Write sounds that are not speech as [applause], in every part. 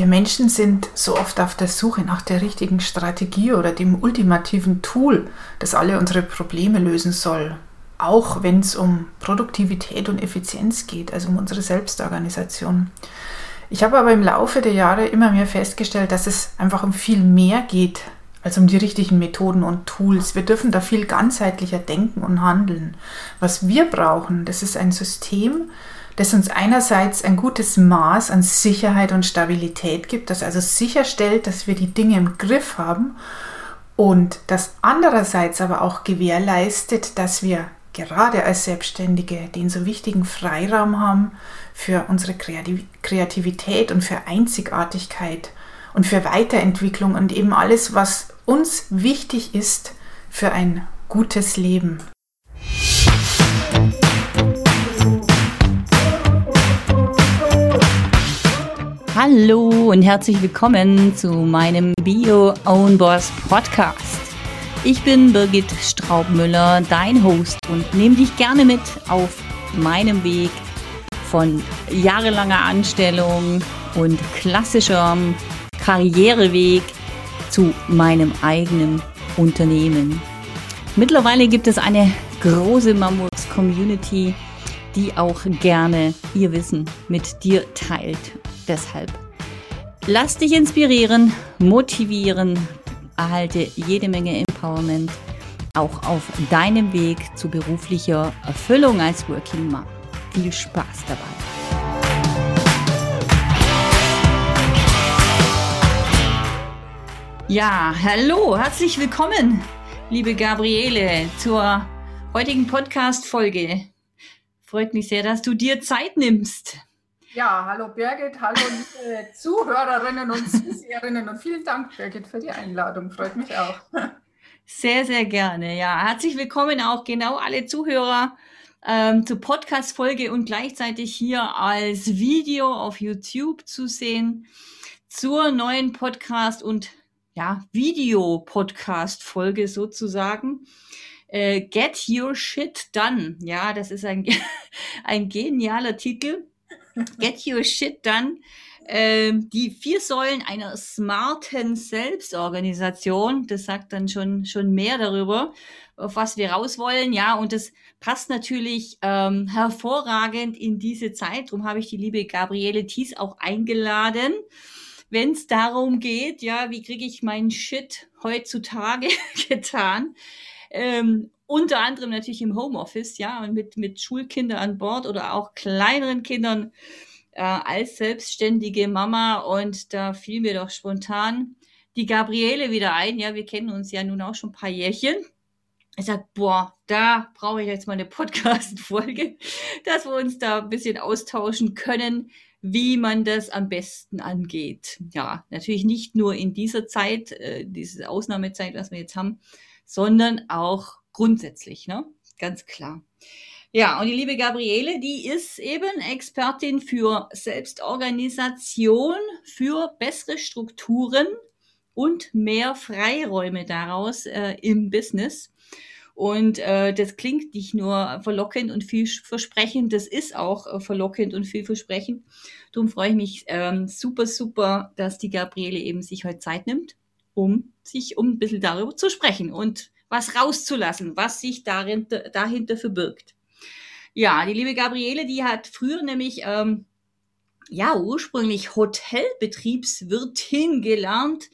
Wir Menschen sind so oft auf der Suche nach der richtigen Strategie oder dem ultimativen Tool, das alle unsere Probleme lösen soll. Auch wenn es um Produktivität und Effizienz geht, also um unsere Selbstorganisation. Ich habe aber im Laufe der Jahre immer mehr festgestellt, dass es einfach um viel mehr geht als um die richtigen Methoden und Tools. Wir dürfen da viel ganzheitlicher denken und handeln. Was wir brauchen, das ist ein System, das uns einerseits ein gutes Maß an Sicherheit und Stabilität gibt, das also sicherstellt, dass wir die Dinge im Griff haben und das andererseits aber auch gewährleistet, dass wir gerade als Selbstständige den so wichtigen Freiraum haben für unsere Kreativität und für Einzigartigkeit und für Weiterentwicklung und eben alles, was uns wichtig ist für ein gutes Leben. Hallo und herzlich willkommen zu meinem Bio Own Boss Podcast. Ich bin Birgit Straubmüller, dein Host und nehme dich gerne mit auf meinem Weg von jahrelanger Anstellung und klassischerem Karriereweg zu meinem eigenen Unternehmen. Mittlerweile gibt es eine große Mammuts-Community, die auch gerne ihr Wissen mit dir teilt. Deshalb lass dich inspirieren, motivieren, erhalte jede Menge Empowerment auch auf deinem Weg zu beruflicher Erfüllung als Working Mom. Viel Spaß dabei! Ja, hallo, herzlich willkommen, liebe Gabriele, zur heutigen Podcast-Folge. Freut mich sehr, dass du dir Zeit nimmst. Ja, hallo Birgit, hallo liebe Zuhörerinnen und Zuseherinnen und vielen Dank, Birgit, für die Einladung. Freut mich auch. Sehr, sehr gerne. Ja, herzlich willkommen auch genau alle Zuhörer ähm, zur Podcast-Folge und gleichzeitig hier als Video auf YouTube zu sehen zur neuen Podcast- und ja, Video-Podcast-Folge sozusagen. Äh, Get Your Shit Done. Ja, das ist ein, [laughs] ein genialer Titel. Get Your Shit Done. Äh, die vier Säulen einer smarten Selbstorganisation. Das sagt dann schon, schon mehr darüber, auf was wir raus wollen. Ja, und das passt natürlich ähm, hervorragend in diese Zeit. Darum habe ich die liebe Gabriele Thies auch eingeladen wenn es darum geht, ja, wie kriege ich meinen Shit heutzutage [laughs] getan? Ähm, unter anderem natürlich im Homeoffice, ja, und mit, mit Schulkindern an Bord oder auch kleineren Kindern äh, als selbstständige Mama. Und da fiel mir doch spontan die Gabriele wieder ein. Ja, wir kennen uns ja nun auch schon ein paar Jährchen. Ich sag, boah, da brauche ich jetzt mal eine [laughs] Podcast-Folge, dass wir uns da ein bisschen austauschen können, wie man das am besten angeht. Ja, natürlich nicht nur in dieser Zeit, äh, diese Ausnahmezeit, was wir jetzt haben, sondern auch grundsätzlich, ne? Ganz klar. Ja, und die liebe Gabriele, die ist eben Expertin für Selbstorganisation, für bessere Strukturen und mehr Freiräume daraus äh, im Business. Und äh, das klingt nicht nur verlockend und vielversprechend, das ist auch äh, verlockend und vielversprechend. Darum freue ich mich ähm, super, super, dass die Gabriele eben sich heute Zeit nimmt, um sich um ein bisschen darüber zu sprechen und was rauszulassen, was sich darin, dahinter verbirgt. Ja, die liebe Gabriele, die hat früher nämlich ähm, ja ursprünglich Hotelbetriebswirtin gelernt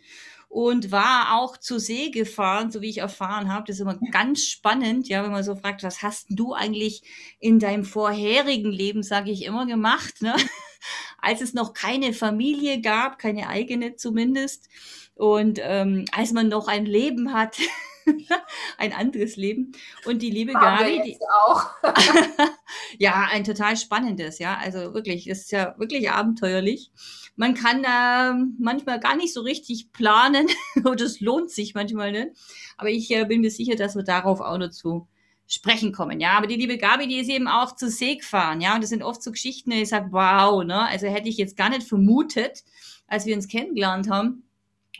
und war auch zur See gefahren, so wie ich erfahren habe. Das ist immer ganz spannend, ja, wenn man so fragt, was hast du eigentlich in deinem vorherigen Leben, sage ich immer, gemacht, ne? [laughs] als es noch keine Familie gab, keine eigene zumindest, und ähm, als man noch ein Leben hat. [laughs] ein anderes Leben. Und die liebe Gabi, die auch. [laughs] ja, ein total spannendes, ja. Also wirklich, das ist ja wirklich abenteuerlich. Man kann äh, manchmal gar nicht so richtig planen [laughs] und es lohnt sich manchmal nicht. Aber ich äh, bin mir sicher, dass wir darauf auch noch zu sprechen kommen. Ja, aber die liebe Gabi, die ist eben auch zu See gefahren. Ja, und das sind oft so Geschichten, die ich sage, wow, ne? Also hätte ich jetzt gar nicht vermutet, als wir uns kennengelernt haben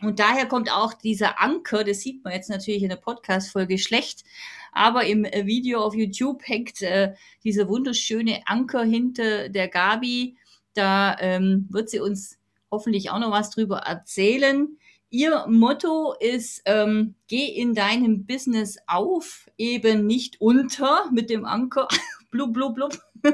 und daher kommt auch dieser Anker, das sieht man jetzt natürlich in der Podcast-Folge schlecht, aber im äh, Video auf YouTube hängt äh, dieser wunderschöne Anker hinter der Gabi. Da ähm, wird sie uns hoffentlich auch noch was drüber erzählen. Ihr Motto ist, ähm, geh in deinem Business auf, eben nicht unter mit dem Anker. [laughs] blub, blub, blub. [laughs]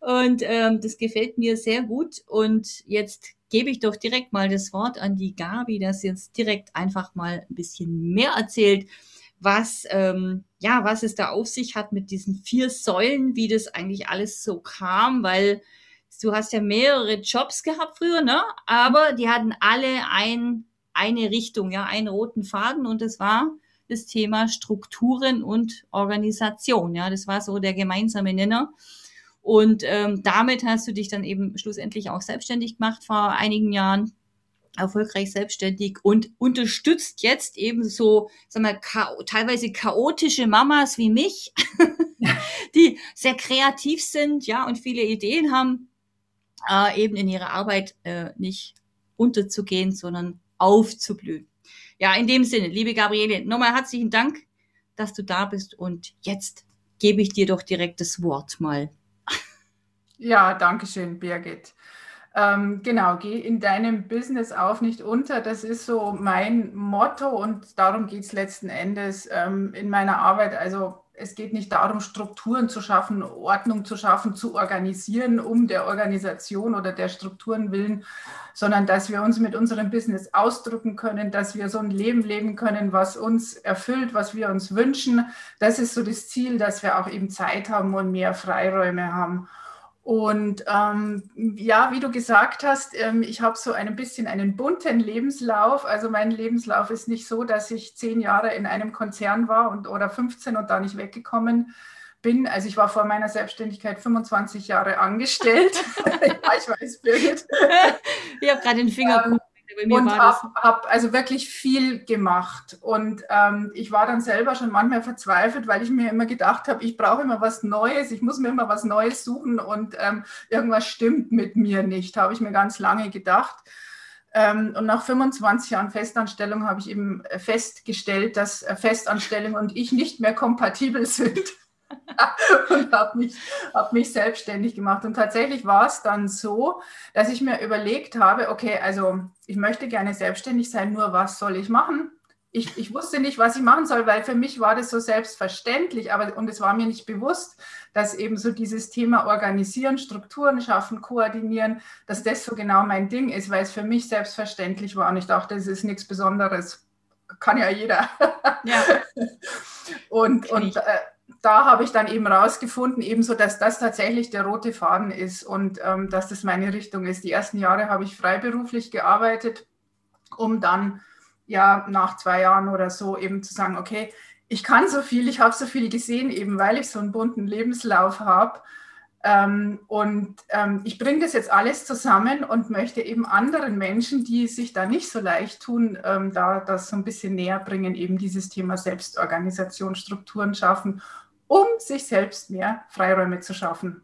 Und ähm, das gefällt mir sehr gut. Und jetzt gebe ich doch direkt mal das Wort an die Gabi, dass sie jetzt direkt einfach mal ein bisschen mehr erzählt, was, ähm, ja, was es da auf sich hat mit diesen vier Säulen, wie das eigentlich alles so kam, weil du hast ja mehrere Jobs gehabt früher, ne? Aber die hatten alle ein, eine Richtung, ja, einen roten Faden und das war das Thema Strukturen und Organisation, ja, das war so der gemeinsame Nenner. Und ähm, damit hast du dich dann eben schlussendlich auch selbstständig gemacht vor einigen Jahren, erfolgreich selbstständig und unterstützt jetzt eben so, sag mal, cha teilweise chaotische Mamas wie mich, [laughs] die sehr kreativ sind, ja, und viele Ideen haben, äh, eben in ihrer Arbeit äh, nicht unterzugehen, sondern aufzublühen. Ja, in dem Sinne, liebe Gabriele, nochmal herzlichen Dank, dass du da bist und jetzt gebe ich dir doch direkt das Wort mal. Ja, danke schön, Birgit. Ähm, genau, geh in deinem Business auf, nicht unter. Das ist so mein Motto und darum geht es letzten Endes ähm, in meiner Arbeit. Also es geht nicht darum, Strukturen zu schaffen, Ordnung zu schaffen, zu organisieren, um der Organisation oder der Strukturen willen, sondern dass wir uns mit unserem Business ausdrücken können, dass wir so ein Leben leben können, was uns erfüllt, was wir uns wünschen. Das ist so das Ziel, dass wir auch eben Zeit haben und mehr Freiräume haben. Und ähm, ja, wie du gesagt hast, ähm, ich habe so ein bisschen einen bunten Lebenslauf. Also mein Lebenslauf ist nicht so, dass ich zehn Jahre in einem Konzern war und oder 15 und da nicht weggekommen bin. Also ich war vor meiner Selbstständigkeit 25 Jahre angestellt. [laughs] ja, ich weiß, Birgit. [laughs] ich habe gerade den Finger ähm, und habe hab also wirklich viel gemacht. Und ähm, ich war dann selber schon manchmal verzweifelt, weil ich mir immer gedacht habe, ich brauche immer was Neues, ich muss mir immer was Neues suchen und ähm, irgendwas stimmt mit mir nicht, habe ich mir ganz lange gedacht. Ähm, und nach 25 Jahren Festanstellung habe ich eben festgestellt, dass Festanstellung und ich nicht mehr kompatibel [laughs] sind. [laughs] und habe mich, hab mich selbstständig gemacht. Und tatsächlich war es dann so, dass ich mir überlegt habe, okay, also ich möchte gerne selbstständig sein, nur was soll ich machen? Ich, ich wusste nicht, was ich machen soll, weil für mich war das so selbstverständlich, aber und es war mir nicht bewusst, dass eben so dieses Thema Organisieren, Strukturen schaffen, koordinieren, dass das so genau mein Ding ist, weil es für mich selbstverständlich war und ich dachte, das ist nichts Besonderes. Kann ja jeder. Ja. [laughs] und, und äh, da habe ich dann eben rausgefunden, ebenso, dass das tatsächlich der rote Faden ist und ähm, dass das meine Richtung ist. Die ersten Jahre habe ich freiberuflich gearbeitet, um dann ja nach zwei Jahren oder so eben zu sagen, okay, ich kann so viel, ich habe so viel gesehen, eben weil ich so einen bunten Lebenslauf habe. Ähm, und ähm, ich bringe das jetzt alles zusammen und möchte eben anderen Menschen, die sich da nicht so leicht tun, ähm, da das so ein bisschen näher bringen, eben dieses Thema Selbstorganisation, Strukturen schaffen, um sich selbst mehr Freiräume zu schaffen.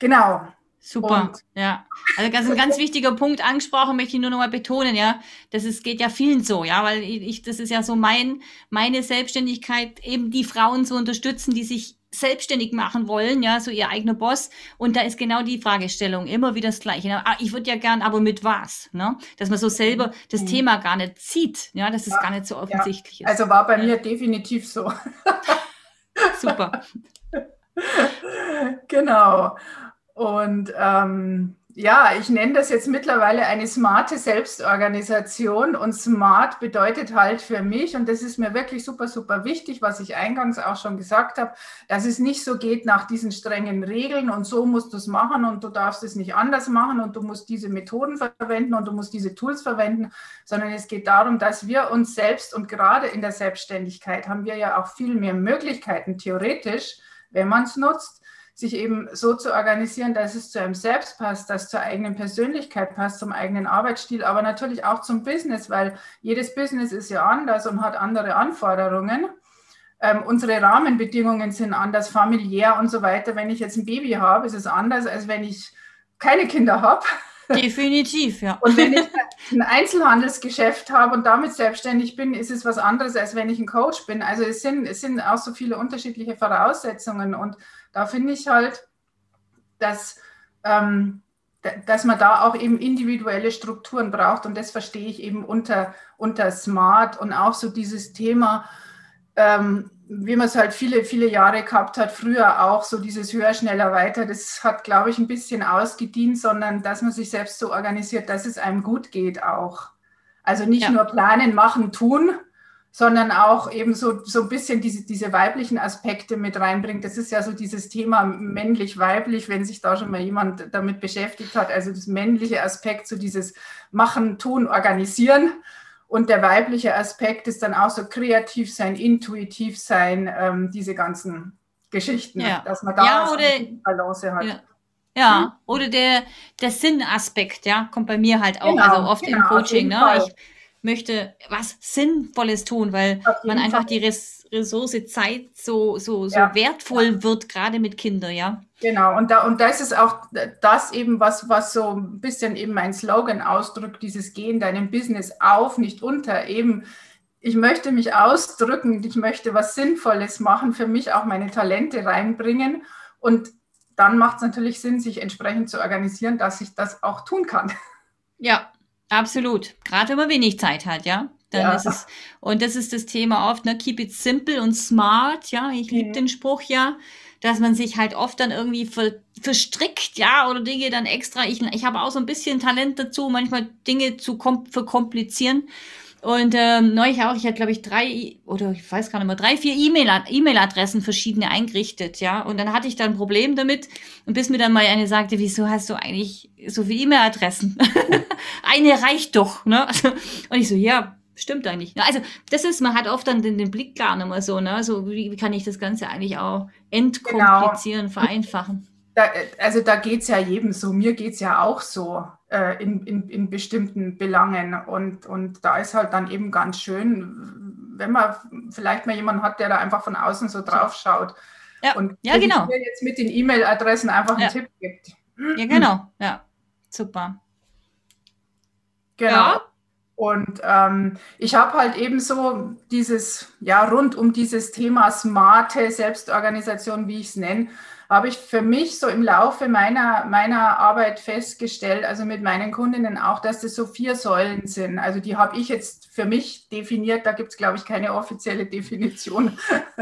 Genau. Super, und ja. Also ganz, ein ganz wichtiger Punkt angesprochen, möchte ich nur noch mal betonen, ja. Das ist, geht ja vielen so, ja, weil ich, das ist ja so mein, meine Selbstständigkeit, eben die Frauen zu unterstützen, die sich selbstständig machen wollen, ja, so ihr eigener Boss. Und da ist genau die Fragestellung immer wieder das Gleiche. Ne? Ah, ich würde ja gern, aber mit was? Ne? Dass man so selber das mhm. Thema gar nicht sieht, ja, dass es ja, gar nicht so offensichtlich ja. ist. Also war bei mir definitiv so. [laughs] [laughs] Super. genau. Und ähm, ja, ich nenne das jetzt mittlerweile eine smarte Selbstorganisation und smart bedeutet halt für mich, und das ist mir wirklich super, super wichtig, was ich eingangs auch schon gesagt habe, dass es nicht so geht nach diesen strengen Regeln und so musst du es machen und du darfst es nicht anders machen und du musst diese Methoden verwenden und du musst diese Tools verwenden, sondern es geht darum, dass wir uns selbst und gerade in der Selbstständigkeit haben wir ja auch viel mehr Möglichkeiten theoretisch, wenn man es nutzt, sich eben so zu organisieren, dass es zu einem selbst passt, dass zur eigenen Persönlichkeit passt, zum eigenen Arbeitsstil, aber natürlich auch zum Business, weil jedes Business ist ja anders und hat andere Anforderungen. Ähm, unsere Rahmenbedingungen sind anders, familiär und so weiter. Wenn ich jetzt ein Baby habe, ist es anders, als wenn ich keine Kinder habe. Definitiv, ja. Und wenn ich ein Einzelhandelsgeschäft habe und damit selbstständig bin, ist es was anderes, als wenn ich ein Coach bin. Also es sind, es sind auch so viele unterschiedliche Voraussetzungen und da finde ich halt, dass, ähm, dass man da auch eben individuelle Strukturen braucht und das verstehe ich eben unter, unter Smart und auch so dieses Thema, ähm, wie man es halt viele, viele Jahre gehabt hat, früher auch so dieses höher, schneller, weiter, das hat, glaube ich, ein bisschen ausgedient, sondern dass man sich selbst so organisiert, dass es einem gut geht auch. Also nicht ja. nur planen, machen, tun, sondern auch eben so, so ein bisschen diese, diese weiblichen Aspekte mit reinbringt. Das ist ja so dieses Thema männlich-weiblich, wenn sich da schon mal jemand damit beschäftigt hat. Also das männliche Aspekt, so dieses Machen, Tun, Organisieren. Und der weibliche Aspekt ist dann auch so kreativ sein, intuitiv sein, ähm, diese ganzen Geschichten, ja. dass man da ja, oder, eine Balance hat. Ja. Ja, hm? oder der, der Sinnaspekt, ja, kommt bei mir halt auch, genau, also oft genau, im Coaching, ne? Fall. Ich, möchte was Sinnvolles tun, weil man einfach Fall. die Res Ressource Zeit so, so, so ja. wertvoll wird, gerade mit Kindern, ja. Genau, und da, und das ist auch das eben, was, was so ein bisschen eben mein Slogan ausdrückt, dieses Gehen deinem Business auf, nicht unter, eben ich möchte mich ausdrücken, ich möchte was Sinnvolles machen, für mich auch meine Talente reinbringen und dann macht es natürlich Sinn, sich entsprechend zu organisieren, dass ich das auch tun kann. Ja, Absolut. Gerade wenn man wenig Zeit hat, ja. Dann ja. ist es, und das ist das Thema oft, ne, keep it simple und smart, ja. Ich mhm. liebe den Spruch ja, dass man sich halt oft dann irgendwie ver, verstrickt, ja, oder Dinge dann extra. Ich, ich habe auch so ein bisschen Talent dazu, manchmal Dinge zu kom verkomplizieren. Und ähm, neulich auch, ich hatte, glaube ich, drei oder ich weiß gar nicht mehr, drei, vier E-Mail-Adressen verschiedene eingerichtet, ja. Und dann hatte ich da ein Problem damit. Und bis mir dann mal eine sagte, wieso hast du eigentlich so viele E-Mail-Adressen? [laughs] eine reicht doch, ne? Und ich so, ja, stimmt eigentlich. Also das ist, man hat oft dann den, den Blick gar nicht mehr so, ne? So, wie, wie kann ich das Ganze eigentlich auch entkomplizieren, genau. vereinfachen? Da, also da geht es ja jedem so, mir geht es ja auch so äh, in, in, in bestimmten Belangen. Und, und da ist halt dann eben ganz schön, wenn man vielleicht mal jemanden hat, der da einfach von außen so drauf schaut. Ja, und ja genau. mir jetzt mit den E-Mail-Adressen einfach einen ja. Tipp gibt. Ja, genau. Ja, super. Genau. Ja. Und ähm, ich habe halt eben so dieses, ja, rund um dieses Thema smarte Selbstorganisation, wie ich es nenne, habe ich für mich so im Laufe meiner, meiner Arbeit festgestellt, also mit meinen Kundinnen auch, dass das so vier Säulen sind. Also die habe ich jetzt für mich definiert, da gibt es, glaube ich, keine offizielle Definition. [laughs]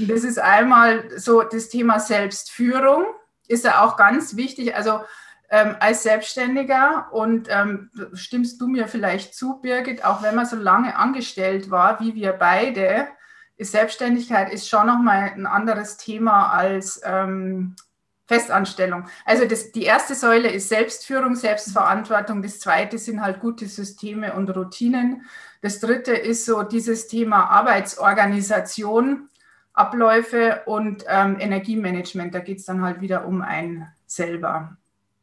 das ist einmal so das Thema Selbstführung, ist ja auch ganz wichtig. Also ähm, als Selbstständiger und ähm, stimmst du mir vielleicht zu, Birgit, auch wenn man so lange angestellt war, wie wir beide, ist Selbstständigkeit ist schon nochmal ein anderes Thema als ähm, Festanstellung. Also das, die erste Säule ist Selbstführung, Selbstverantwortung. Das zweite sind halt gute Systeme und Routinen. Das dritte ist so dieses Thema Arbeitsorganisation, Abläufe und ähm, Energiemanagement. Da geht es dann halt wieder um ein selber.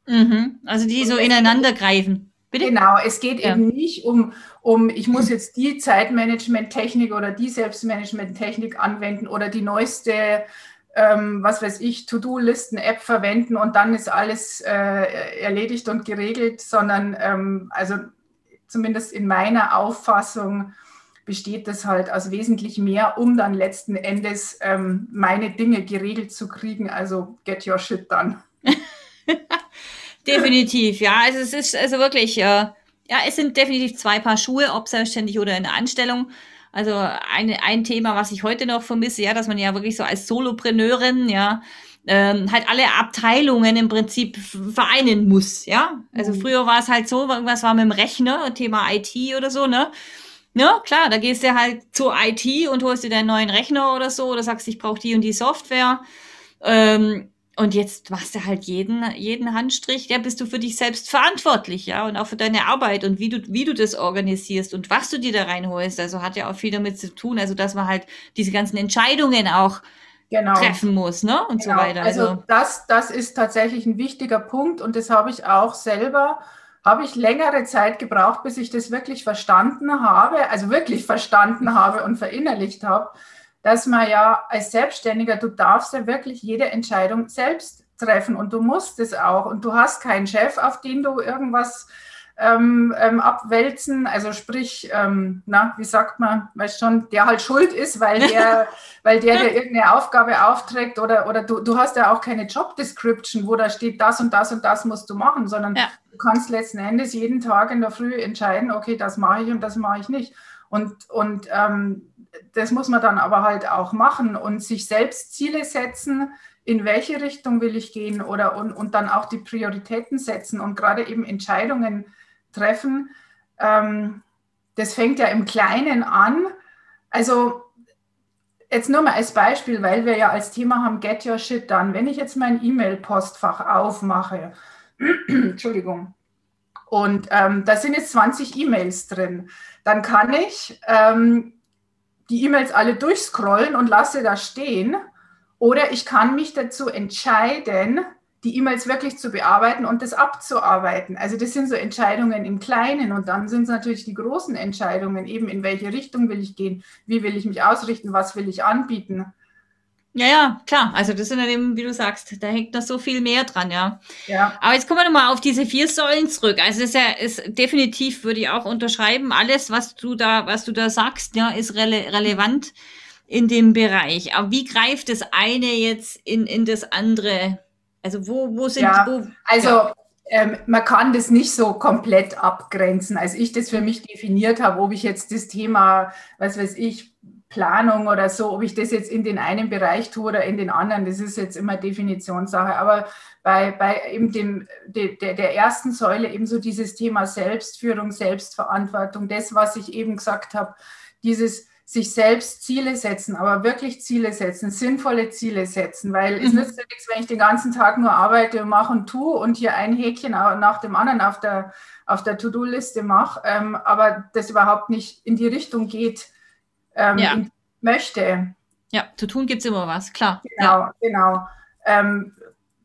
Mhm. Also die so ineinander greifen. Bitte? Genau, es geht ja. eben nicht um, um, ich muss jetzt die Zeitmanagement-Technik oder die Selbstmanagement-Technik anwenden oder die neueste, ähm, was weiß ich, To-Do-Listen-App verwenden und dann ist alles äh, erledigt und geregelt, sondern ähm, also zumindest in meiner Auffassung besteht das halt aus wesentlich mehr, um dann letzten Endes ähm, meine Dinge geregelt zu kriegen. Also get your shit done. [laughs] Definitiv, ja. Also es ist also wirklich, äh, ja, es sind definitiv zwei Paar Schuhe, ob selbstständig oder in der Anstellung. Also eine, ein Thema, was ich heute noch vermisse, ja, dass man ja wirklich so als Solopreneurin, ja, ähm, halt alle Abteilungen im Prinzip vereinen muss, ja. Also mhm. früher war es halt so, irgendwas war mit dem Rechner, Thema IT oder so, ne? Ne, klar, da gehst du halt zur IT und holst dir deinen neuen Rechner oder so oder sagst, ich brauche die und die Software. Ähm, und jetzt machst du halt jeden, jeden Handstrich, ja, bist du für dich selbst verantwortlich, ja, und auch für deine Arbeit und wie du, wie du das organisierst und was du dir da reinholst. Also hat ja auch viel damit zu tun, also dass man halt diese ganzen Entscheidungen auch genau. treffen muss, ne, und genau. so weiter. Also, also das, das ist tatsächlich ein wichtiger Punkt und das habe ich auch selber, habe ich längere Zeit gebraucht, bis ich das wirklich verstanden habe, also wirklich verstanden habe und verinnerlicht habe dass man ja als Selbstständiger, du darfst ja wirklich jede Entscheidung selbst treffen und du musst es auch und du hast keinen Chef, auf den du irgendwas ähm, ähm, abwälzen. Also sprich, ähm, na, wie sagt man, weißt schon, der halt schuld ist, weil [laughs] der, weil der dir irgendeine Aufgabe aufträgt oder, oder du, du hast ja auch keine Job Description, wo da steht, das und das und das musst du machen, sondern ja. du kannst letzten Endes jeden Tag in der Früh entscheiden, okay, das mache ich und das mache ich nicht. Und, und ähm, das muss man dann aber halt auch machen und sich selbst Ziele setzen, in welche Richtung will ich gehen oder und, und dann auch die Prioritäten setzen und gerade eben Entscheidungen treffen. Ähm, das fängt ja im Kleinen an. Also jetzt nur mal als Beispiel, weil wir ja als Thema haben, get your shit done. Wenn ich jetzt mein E-Mail-Postfach aufmache, [clears throat] Entschuldigung, und ähm, da sind jetzt 20 E-Mails drin, dann kann ich ähm, die E-Mails alle durchscrollen und lasse da stehen. Oder ich kann mich dazu entscheiden, die E-Mails wirklich zu bearbeiten und das abzuarbeiten. Also das sind so Entscheidungen im Kleinen und dann sind es natürlich die großen Entscheidungen, eben in welche Richtung will ich gehen, wie will ich mich ausrichten, was will ich anbieten. Ja, ja, klar. Also das sind dann eben, wie du sagst, da hängt noch so viel mehr dran, ja. Ja. Aber jetzt kommen wir nochmal auf diese vier Säulen zurück. Also das ist ja, ist definitiv, würde ich auch unterschreiben, alles, was du da, was du da sagst, ja, ist rele relevant in dem Bereich. Aber wie greift das eine jetzt in, in das andere also wo, wo sind ja, wo, Also ja. ähm, man kann das nicht so komplett abgrenzen. Als ich das für mich definiert habe, ob ich jetzt das Thema, was weiß ich, Planung oder so, ob ich das jetzt in den einen Bereich tue oder in den anderen, das ist jetzt immer Definitionssache. Aber bei, bei eben dem, de, der, der ersten Säule eben so dieses Thema Selbstführung, Selbstverantwortung, das, was ich eben gesagt habe, dieses sich selbst Ziele setzen, aber wirklich Ziele setzen, sinnvolle Ziele setzen, weil mhm. es nützt ja nichts, wenn ich den ganzen Tag nur arbeite und mache und tue und hier ein Häkchen nach dem anderen auf der, auf der To-Do-Liste mache, ähm, aber das überhaupt nicht in die Richtung geht, ähm, ja. möchte. Ja, zu tun gibt es immer was, klar. Genau, ja. genau. Ähm,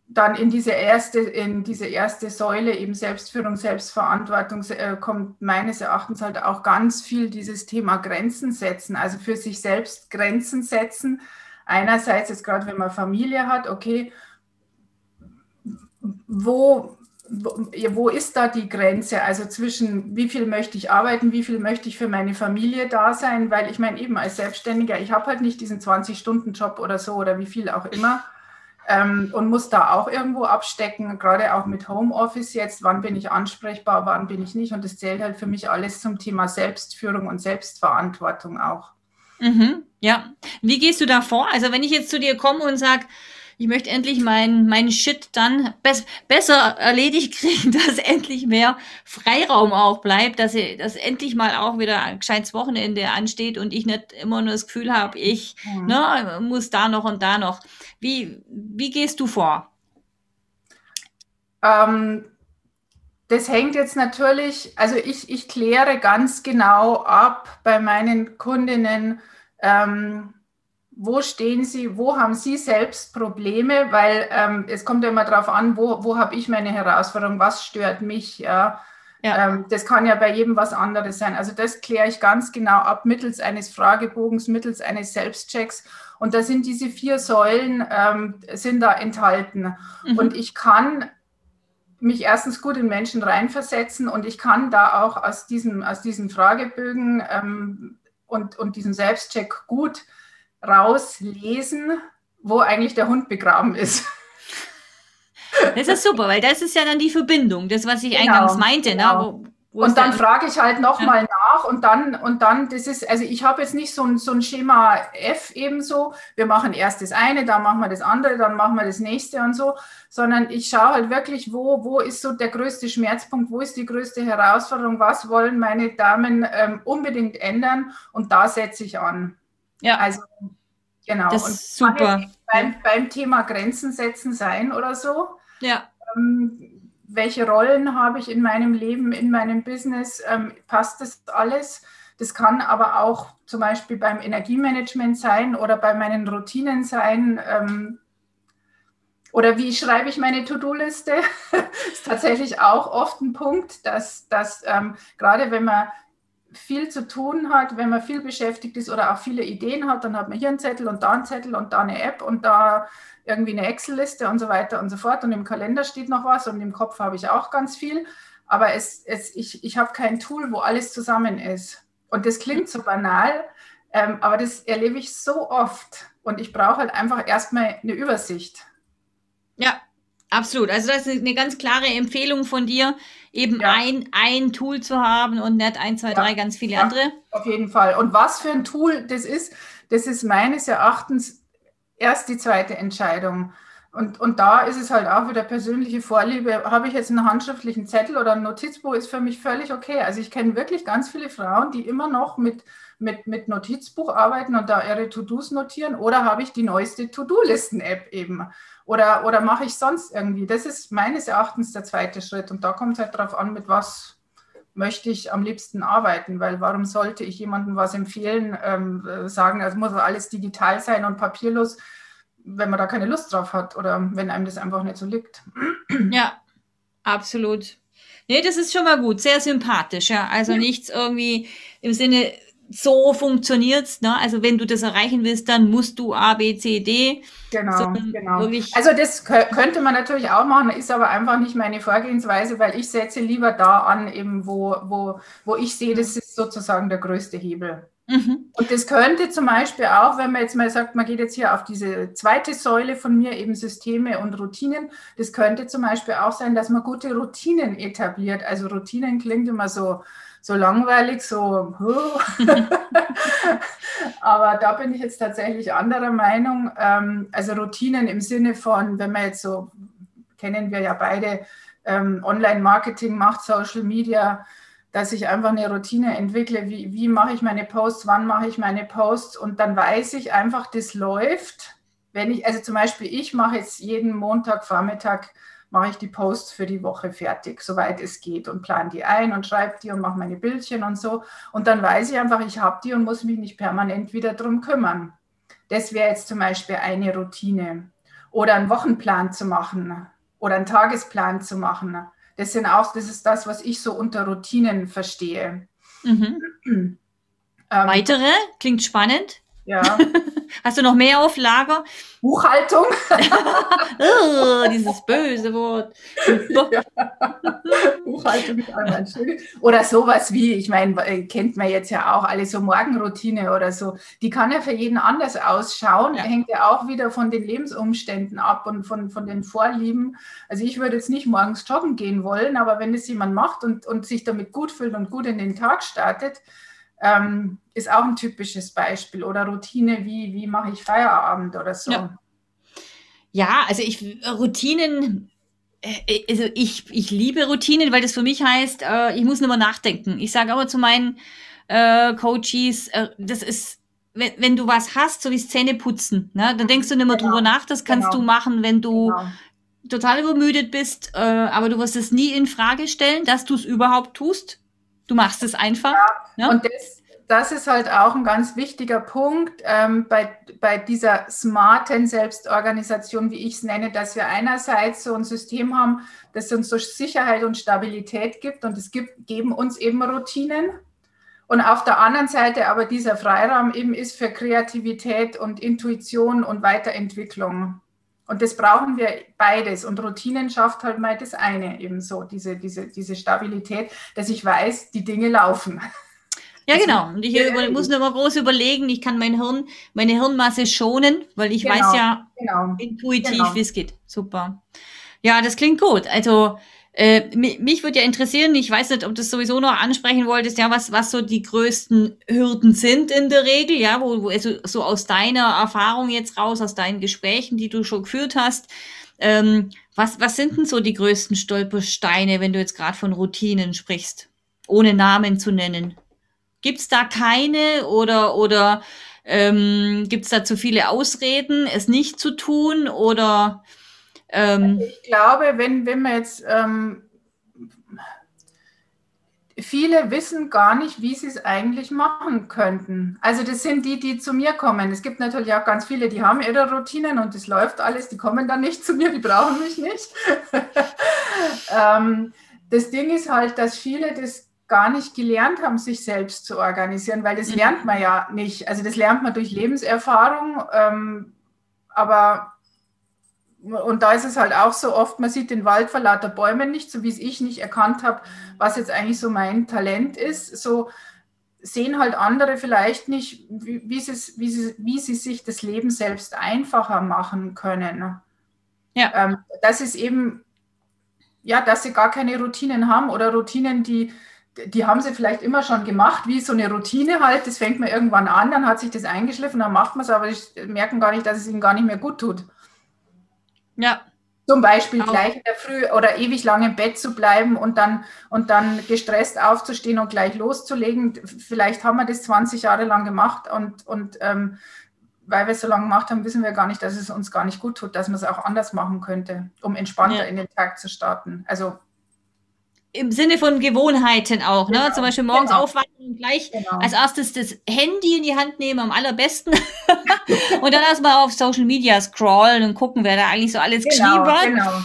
dann in diese erste, in diese erste Säule eben Selbstführung, Selbstverantwortung äh, kommt meines Erachtens halt auch ganz viel dieses Thema Grenzen setzen, also für sich selbst Grenzen setzen. Einerseits jetzt gerade, wenn man Familie hat, okay, wo, wo, ist da die Grenze? Also zwischen wie viel möchte ich arbeiten, wie viel möchte ich für meine Familie da sein? Weil ich meine, eben als Selbstständiger, ich habe halt nicht diesen 20-Stunden-Job oder so oder wie viel auch immer ähm, und muss da auch irgendwo abstecken, gerade auch mit Homeoffice jetzt, wann bin ich ansprechbar, wann bin ich nicht. Und das zählt halt für mich alles zum Thema Selbstführung und Selbstverantwortung auch. Mhm, ja. Wie gehst du da vor? Also wenn ich jetzt zu dir komme und sage, ich möchte endlich meinen mein Shit dann be besser erledigt kriegen, [laughs] dass endlich mehr Freiraum auch bleibt, dass, ich, dass endlich mal auch wieder ein gescheites Wochenende ansteht und ich nicht immer nur das Gefühl habe, ich mhm. ne, muss da noch und da noch. Wie, wie gehst du vor? Ähm, das hängt jetzt natürlich, also ich, ich kläre ganz genau ab bei meinen Kundinnen, ähm, wo stehen Sie, wo haben Sie selbst Probleme, weil ähm, es kommt ja immer darauf an, wo, wo habe ich meine Herausforderung, was stört mich. Ja? ja. Ähm, das kann ja bei jedem was anderes sein. Also das kläre ich ganz genau ab mittels eines Fragebogens, mittels eines Selbstchecks. Und da sind diese vier Säulen ähm, sind da enthalten. Mhm. Und ich kann mich erstens gut in Menschen reinversetzen und ich kann da auch aus diesen, aus diesen Fragebögen ähm, und, und diesem Selbstcheck gut rauslesen, wo eigentlich der Hund begraben ist. [laughs] Das ist super, weil das ist ja dann die Verbindung, das, was ich genau, eingangs meinte. Ne? Genau. Ne? Wo, wo und dann frage ich halt nochmal ja. nach und dann, und dann, das ist, also ich habe jetzt nicht so ein, so ein Schema F ebenso, wir machen erst das eine, dann machen wir das andere, dann machen wir das nächste und so, sondern ich schaue halt wirklich, wo, wo ist so der größte Schmerzpunkt, wo ist die größte Herausforderung, was wollen meine Damen ähm, unbedingt ändern und da setze ich an. Ja. Also, genau. Das ist super. Beim, beim, Thema Grenzen setzen sein oder so. Ja. Ähm, welche Rollen habe ich in meinem Leben, in meinem Business? Ähm, passt das alles? Das kann aber auch zum Beispiel beim Energiemanagement sein oder bei meinen Routinen sein. Ähm, oder wie schreibe ich meine To-Do-Liste? [laughs] ist tatsächlich auch oft ein Punkt, dass, dass ähm, gerade wenn man viel zu tun hat, wenn man viel beschäftigt ist oder auch viele Ideen hat, dann hat man hier einen Zettel und da einen Zettel und da eine App und da irgendwie eine Excel-Liste und so weiter und so fort. Und im Kalender steht noch was und im Kopf habe ich auch ganz viel. aber es, es, ich, ich habe kein Tool, wo alles zusammen ist. Und das klingt so banal, ähm, aber das erlebe ich so oft. Und ich brauche halt einfach erstmal eine Übersicht. Ja, absolut. Also das ist eine ganz klare Empfehlung von dir, eben ja. ein, ein Tool zu haben und nicht ein, zwei, ja. drei ganz viele ja, andere. Auf jeden Fall. Und was für ein Tool das ist, das ist meines Erachtens erst die zweite Entscheidung. Und, und da ist es halt auch wieder persönliche Vorliebe. Habe ich jetzt einen handschriftlichen Zettel oder ein Notizbuch, ist für mich völlig okay. Also ich kenne wirklich ganz viele Frauen, die immer noch mit, mit, mit Notizbuch arbeiten und da ihre To-Dos notieren. Oder habe ich die neueste To-Do-Listen-App eben? Oder, oder mache ich sonst irgendwie? Das ist meines Erachtens der zweite Schritt. Und da kommt es halt darauf an, mit was möchte ich am liebsten arbeiten, weil warum sollte ich jemandem was empfehlen, ähm, sagen, es muss alles digital sein und papierlos, wenn man da keine Lust drauf hat oder wenn einem das einfach nicht so liegt. [clears throat] Ja, absolut. Nee, das ist schon mal gut, sehr sympathisch, ja. Also ja. nichts irgendwie im Sinne, so funktioniert's. Ne? Also wenn du das erreichen willst, dann musst du A, B, C, D. Genau, genau. Also das könnte man natürlich auch machen, ist aber einfach nicht meine Vorgehensweise, weil ich setze lieber da an, eben wo, wo, wo ich sehe, das ist sozusagen der größte Hebel. Mhm. Und das könnte zum Beispiel auch, wenn man jetzt mal sagt, man geht jetzt hier auf diese zweite Säule von mir, eben Systeme und Routinen, das könnte zum Beispiel auch sein, dass man gute Routinen etabliert. Also Routinen klingt immer so, so langweilig, so. [laughs] Aber da bin ich jetzt tatsächlich anderer Meinung. Ähm, also Routinen im Sinne von, wenn man jetzt so, kennen wir ja beide, ähm, Online-Marketing macht, Social Media, dass ich einfach eine Routine entwickle, wie, wie mache ich meine Posts, wann mache ich meine Posts und dann weiß ich einfach, das läuft. Wenn ich, also zum Beispiel, ich mache jetzt jeden Montag Vormittag mache ich die Posts für die Woche fertig, soweit es geht und plane die ein und schreibe die und mache meine Bildchen und so. Und dann weiß ich einfach, ich habe die und muss mich nicht permanent wieder drum kümmern. Das wäre jetzt zum Beispiel eine Routine. Oder einen Wochenplan zu machen oder einen Tagesplan zu machen. Das sind auch, das ist das, was ich so unter Routinen verstehe. Mhm. [clears throat] ähm, Weitere? Klingt spannend. Ja. [laughs] Hast du noch mehr auf Lager? Buchhaltung. [laughs] oh, dieses böse Wort. ja. [laughs] Buchhaltung ist einmal schön. Oder sowas wie, ich meine, äh, kennt man jetzt ja auch alle so Morgenroutine oder so. Die kann ja für jeden anders ausschauen. Ja. Hängt ja auch wieder von den Lebensumständen ab und von, von den Vorlieben. Also ich würde jetzt nicht morgens joggen gehen wollen, aber wenn es jemand macht und, und sich damit gut fühlt und gut in den Tag startet, ähm, ist auch ein typisches Beispiel. Oder Routine, wie, wie mache ich Feierabend oder so. Ja, ja also ich, Routinen, äh, also ich, ich liebe Routinen, weil das für mich heißt, äh, ich muss nicht mehr nachdenken. Ich sage aber zu meinen äh, Coaches, äh, das ist, wenn, wenn du was hast, so wie Zähne putzen, ne, dann denkst du nicht mehr genau. drüber nach, das kannst genau. du machen, wenn du genau. total übermüdet bist, äh, aber du wirst es nie in Frage stellen, dass du es überhaupt tust. Du machst es einfach. Ja, ne? Und das, das ist halt auch ein ganz wichtiger Punkt ähm, bei, bei dieser smarten Selbstorganisation, wie ich es nenne, dass wir einerseits so ein System haben, das uns so Sicherheit und Stabilität gibt und es gibt, geben uns eben Routinen. Und auf der anderen Seite aber dieser Freiraum eben ist für Kreativität und Intuition und Weiterentwicklung. Und das brauchen wir beides. Und Routinen schafft halt mal das eine eben so, diese, diese, diese Stabilität, dass ich weiß, die Dinge laufen. Ja, genau. Und ich über, muss nur mal groß überlegen, ich kann mein Hirn, meine Hirnmasse schonen, weil ich genau, weiß ja genau, intuitiv, genau. wie es geht. Super. Ja, das klingt gut. Also äh, mich würde ja interessieren, ich weiß nicht, ob du das sowieso noch ansprechen wolltest, ja, was, was so die größten Hürden sind in der Regel, ja, wo, wo also so aus deiner Erfahrung jetzt raus, aus deinen Gesprächen, die du schon geführt hast, ähm, was, was sind denn so die größten Stolpersteine, wenn du jetzt gerade von Routinen sprichst, ohne Namen zu nennen? Gibt es da keine oder, oder ähm, gibt da zu viele Ausreden, es nicht zu tun oder ähm, ich glaube, wenn, wenn man jetzt ähm, viele wissen gar nicht, wie sie es eigentlich machen könnten. Also das sind die, die zu mir kommen. Es gibt natürlich auch ganz viele, die haben ihre Routinen und das läuft alles, die kommen dann nicht zu mir, die brauchen mich nicht. [laughs] ähm, das Ding ist halt, dass viele das gar nicht gelernt haben, sich selbst zu organisieren, weil das mhm. lernt man ja nicht. Also das lernt man durch Lebenserfahrung, ähm, aber und da ist es halt auch so oft, man sieht den Wald vor lauter Bäumen nicht, so wie es ich nicht erkannt habe, was jetzt eigentlich so mein Talent ist. So sehen halt andere vielleicht nicht, wie, wie, sie, wie, sie, wie sie sich das Leben selbst einfacher machen können. Ja. Ähm, das ist eben, ja, dass sie gar keine Routinen haben oder Routinen, die, die haben sie vielleicht immer schon gemacht, wie so eine Routine halt. Das fängt man irgendwann an, dann hat sich das eingeschliffen, dann macht man es, aber sie merken gar nicht, dass es ihnen gar nicht mehr gut tut. Ja. Zum Beispiel auch. gleich in der Früh oder ewig lang im Bett zu bleiben und dann, und dann gestresst aufzustehen und gleich loszulegen. Vielleicht haben wir das 20 Jahre lang gemacht und, und ähm, weil wir es so lange gemacht haben, wissen wir gar nicht, dass es uns gar nicht gut tut, dass man es auch anders machen könnte, um entspannter ja. in den Tag zu starten. Also im Sinne von Gewohnheiten auch, ne? Genau. Zum Beispiel morgens genau. aufwachen und gleich genau. als erstes das Handy in die Hand nehmen, am allerbesten. [laughs] und dann erstmal auf Social Media scrollen und gucken, wer da eigentlich so alles genau, geschrieben hat. Genau.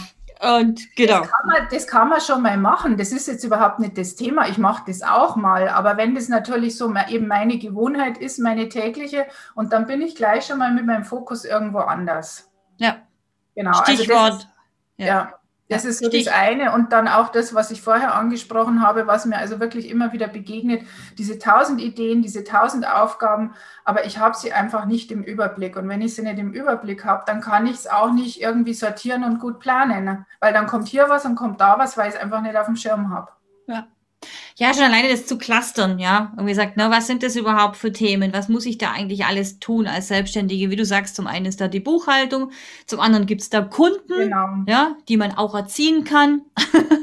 Und genau. Das kann, man, das kann man schon mal machen. Das ist jetzt überhaupt nicht das Thema. Ich mache das auch mal. Aber wenn das natürlich so eben meine Gewohnheit ist, meine tägliche, und dann bin ich gleich schon mal mit meinem Fokus irgendwo anders. Ja. Genau. Stichwort. Also ist, ja. ja. Das ist so das eine. Und dann auch das, was ich vorher angesprochen habe, was mir also wirklich immer wieder begegnet, diese tausend Ideen, diese tausend Aufgaben, aber ich habe sie einfach nicht im Überblick. Und wenn ich sie nicht im Überblick habe, dann kann ich es auch nicht irgendwie sortieren und gut planen. Weil dann kommt hier was und kommt da was, weil ich es einfach nicht auf dem Schirm habe. Ja. Schon alleine das zu clustern, ja. Und gesagt, na, was sind das überhaupt für Themen? Was muss ich da eigentlich alles tun als Selbstständige? Wie du sagst, zum einen ist da die Buchhaltung, zum anderen gibt's da Kunden, genau. ja, die man auch erziehen kann.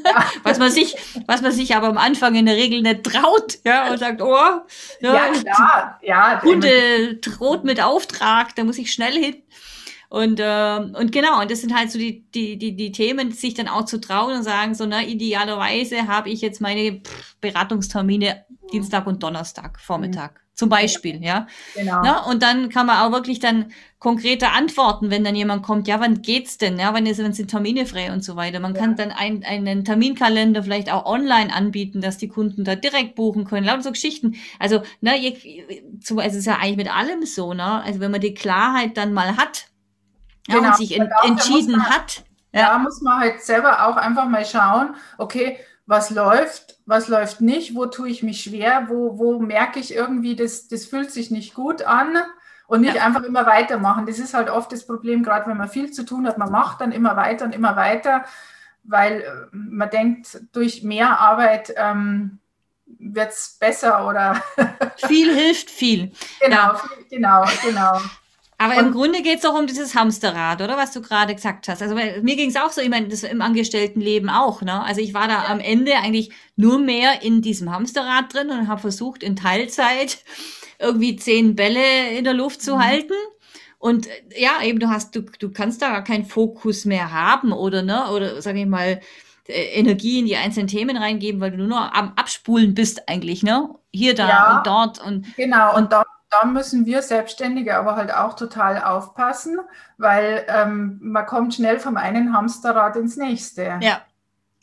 Ja. [laughs] was man sich, was man sich aber am Anfang in der Regel nicht traut, ja, und sagt, oh, ja, ja klar, ja. Kunde droht mit Auftrag, da muss ich schnell hin. Und, äh, und genau, und das sind halt so die, die, die, die Themen, sich dann auch zu trauen und sagen, so, na, idealerweise habe ich jetzt meine pff, Beratungstermine Dienstag und Donnerstag, Vormittag. Mhm. Zum Beispiel, ja. Genau. Na, und dann kann man auch wirklich dann konkreter antworten, wenn dann jemand kommt, ja, wann geht's denn? Ja, wann, ist, wann sind Termine frei und so weiter. Man ja. kann dann ein, einen Terminkalender vielleicht auch online anbieten, dass die Kunden da direkt buchen können. Lauter so Geschichten. Also, ne, je, also es ist ja eigentlich mit allem so, ne? Also wenn man die Klarheit dann mal hat, ja, genau. und sich en entschieden man, hat. Ja. Da muss man halt selber auch einfach mal schauen, okay, was läuft, was läuft nicht, wo tue ich mich schwer, wo, wo merke ich irgendwie, das, das fühlt sich nicht gut an und nicht ja. einfach immer weitermachen. Das ist halt oft das Problem, gerade wenn man viel zu tun hat, man macht dann immer weiter und immer weiter, weil äh, man denkt, durch mehr Arbeit ähm, wird es besser oder. viel hilft viel. [laughs] Genau, ja. viel, genau, genau. Aber und im Grunde geht es auch um dieses Hamsterrad, oder was du gerade gesagt hast. Also mir ging es auch so, ich meine, das im Angestelltenleben auch. Ne? Also ich war da ja. am Ende eigentlich nur mehr in diesem Hamsterrad drin und habe versucht, in Teilzeit irgendwie zehn Bälle in der Luft zu mhm. halten. Und ja, eben du hast, du, du kannst da gar keinen Fokus mehr haben oder ne, oder sage ich mal, äh, Energie in die einzelnen Themen reingeben, weil du nur noch am Abspulen bist eigentlich, ne? Hier, da ja, und dort und genau und dort da müssen wir Selbstständige aber halt auch total aufpassen, weil ähm, man kommt schnell vom einen Hamsterrad ins nächste. Ja.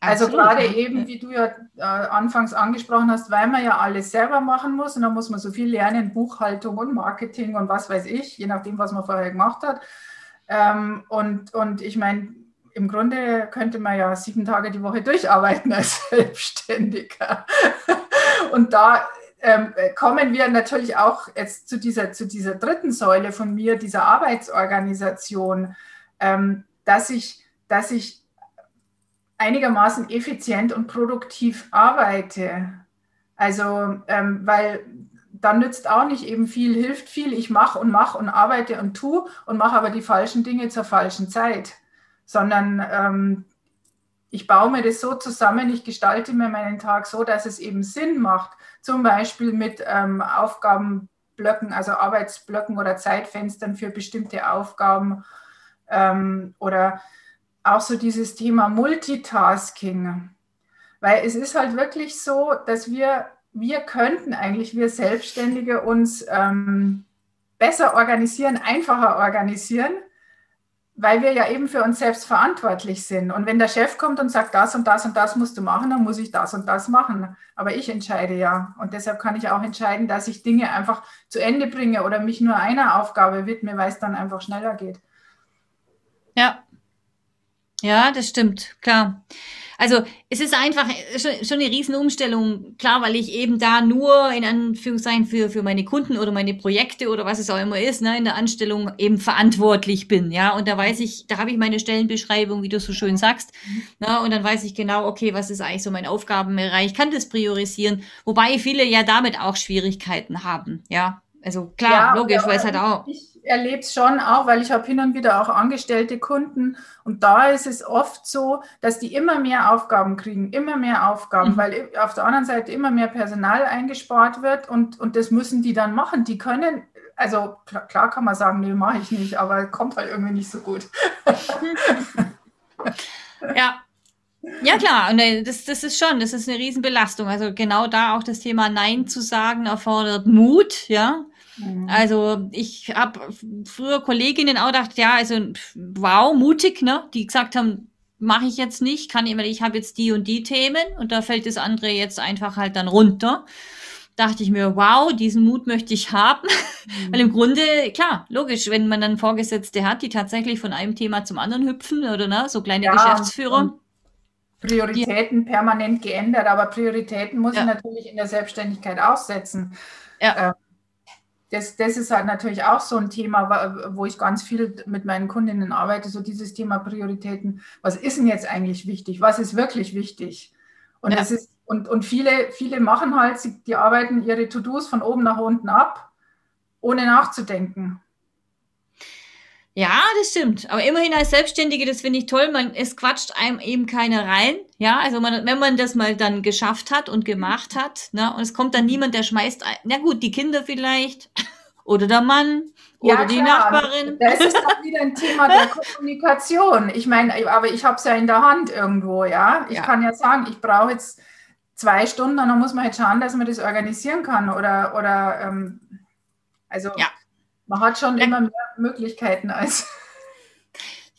Also gerade eben, wie du ja äh, anfangs angesprochen hast, weil man ja alles selber machen muss und dann muss man so viel lernen, Buchhaltung und Marketing und was weiß ich, je nachdem, was man vorher gemacht hat. Ähm, und, und ich meine, im Grunde könnte man ja sieben Tage die Woche durcharbeiten als [laughs] Selbstständiger. Und da ähm, kommen wir natürlich auch jetzt zu dieser, zu dieser dritten Säule von mir, dieser Arbeitsorganisation, ähm, dass, ich, dass ich einigermaßen effizient und produktiv arbeite. Also, ähm, weil dann nützt auch nicht eben viel, hilft viel. Ich mache und mache und arbeite und tue und mache aber die falschen Dinge zur falschen Zeit, sondern ähm, ich baue mir das so zusammen, ich gestalte mir meinen Tag so, dass es eben Sinn macht, zum Beispiel mit ähm, Aufgabenblöcken, also Arbeitsblöcken oder Zeitfenstern für bestimmte Aufgaben ähm, oder auch so dieses Thema Multitasking. Weil es ist halt wirklich so, dass wir, wir könnten eigentlich, wir Selbstständige uns ähm, besser organisieren, einfacher organisieren, weil wir ja eben für uns selbst verantwortlich sind. Und wenn der Chef kommt und sagt, das und das und das musst du machen, dann muss ich das und das machen. Aber ich entscheide ja. Und deshalb kann ich auch entscheiden, dass ich Dinge einfach zu Ende bringe oder mich nur einer Aufgabe widme, weil es dann einfach schneller geht. Ja. Ja, das stimmt, klar. Also es ist einfach schon, eine Riesenumstellung, klar, weil ich eben da nur in Anführungszeichen für, für meine Kunden oder meine Projekte oder was es auch immer ist, ne, in der Anstellung eben verantwortlich bin, ja. Und da weiß ich, da habe ich meine Stellenbeschreibung, wie du so schön sagst, mhm. ne, und dann weiß ich genau, okay, was ist eigentlich so mein Aufgabenbereich, ich kann das priorisieren, wobei viele ja damit auch Schwierigkeiten haben, ja. Also klar, ja, logisch, weil es halt auch. Ich, erlebe es schon auch, weil ich habe hin und wieder auch angestellte Kunden und da ist es oft so, dass die immer mehr Aufgaben kriegen, immer mehr Aufgaben, mhm. weil auf der anderen Seite immer mehr Personal eingespart wird und, und das müssen die dann machen. Die können, also klar, klar kann man sagen, nee, mache ich nicht, aber kommt halt irgendwie nicht so gut. [laughs] ja, ja, klar, und äh, das, das ist schon, das ist eine Riesenbelastung. Also genau da auch das Thema Nein zu sagen erfordert Mut, ja. Mhm. Also ich habe früher Kolleginnen auch gedacht, ja, also wow, mutig, ne? Die gesagt haben, mache ich jetzt nicht, kann ich, weil ich habe jetzt die und die Themen und da fällt das andere jetzt einfach halt dann runter. Dachte ich mir, wow, diesen Mut möchte ich haben. Mhm. [laughs] weil im Grunde, klar, logisch, wenn man dann Vorgesetzte hat, die tatsächlich von einem Thema zum anderen hüpfen oder ne, so kleine ja, Geschäftsführer. Prioritäten die, permanent geändert, aber Prioritäten muss ja. ich natürlich in der Selbstständigkeit aussetzen. Ja. Äh, das, das ist halt natürlich auch so ein Thema, wo ich ganz viel mit meinen Kundinnen arbeite, so dieses Thema Prioritäten. Was ist denn jetzt eigentlich wichtig? Was ist wirklich wichtig? Und ja. das ist, und, und viele, viele machen halt, die arbeiten ihre To-Dos von oben nach unten ab, ohne nachzudenken. Ja, das stimmt. Aber immerhin als Selbstständige, das finde ich toll. Man, es quatscht einem eben keiner rein. Ja, also man, wenn man das mal dann geschafft hat und gemacht hat, ne, und es kommt dann niemand, der schmeißt, ein, na gut, die Kinder vielleicht [laughs] oder der Mann oder ja, die Nachbarin. Das ist dann wieder ein Thema der [laughs] Kommunikation. Ich meine, aber ich habe es ja in der Hand irgendwo, ja. Ich ja. kann ja sagen, ich brauche jetzt zwei Stunden und dann muss man halt schauen, dass man das organisieren kann oder, oder ähm, also ja. Man hat schon immer mehr Möglichkeiten als. [laughs]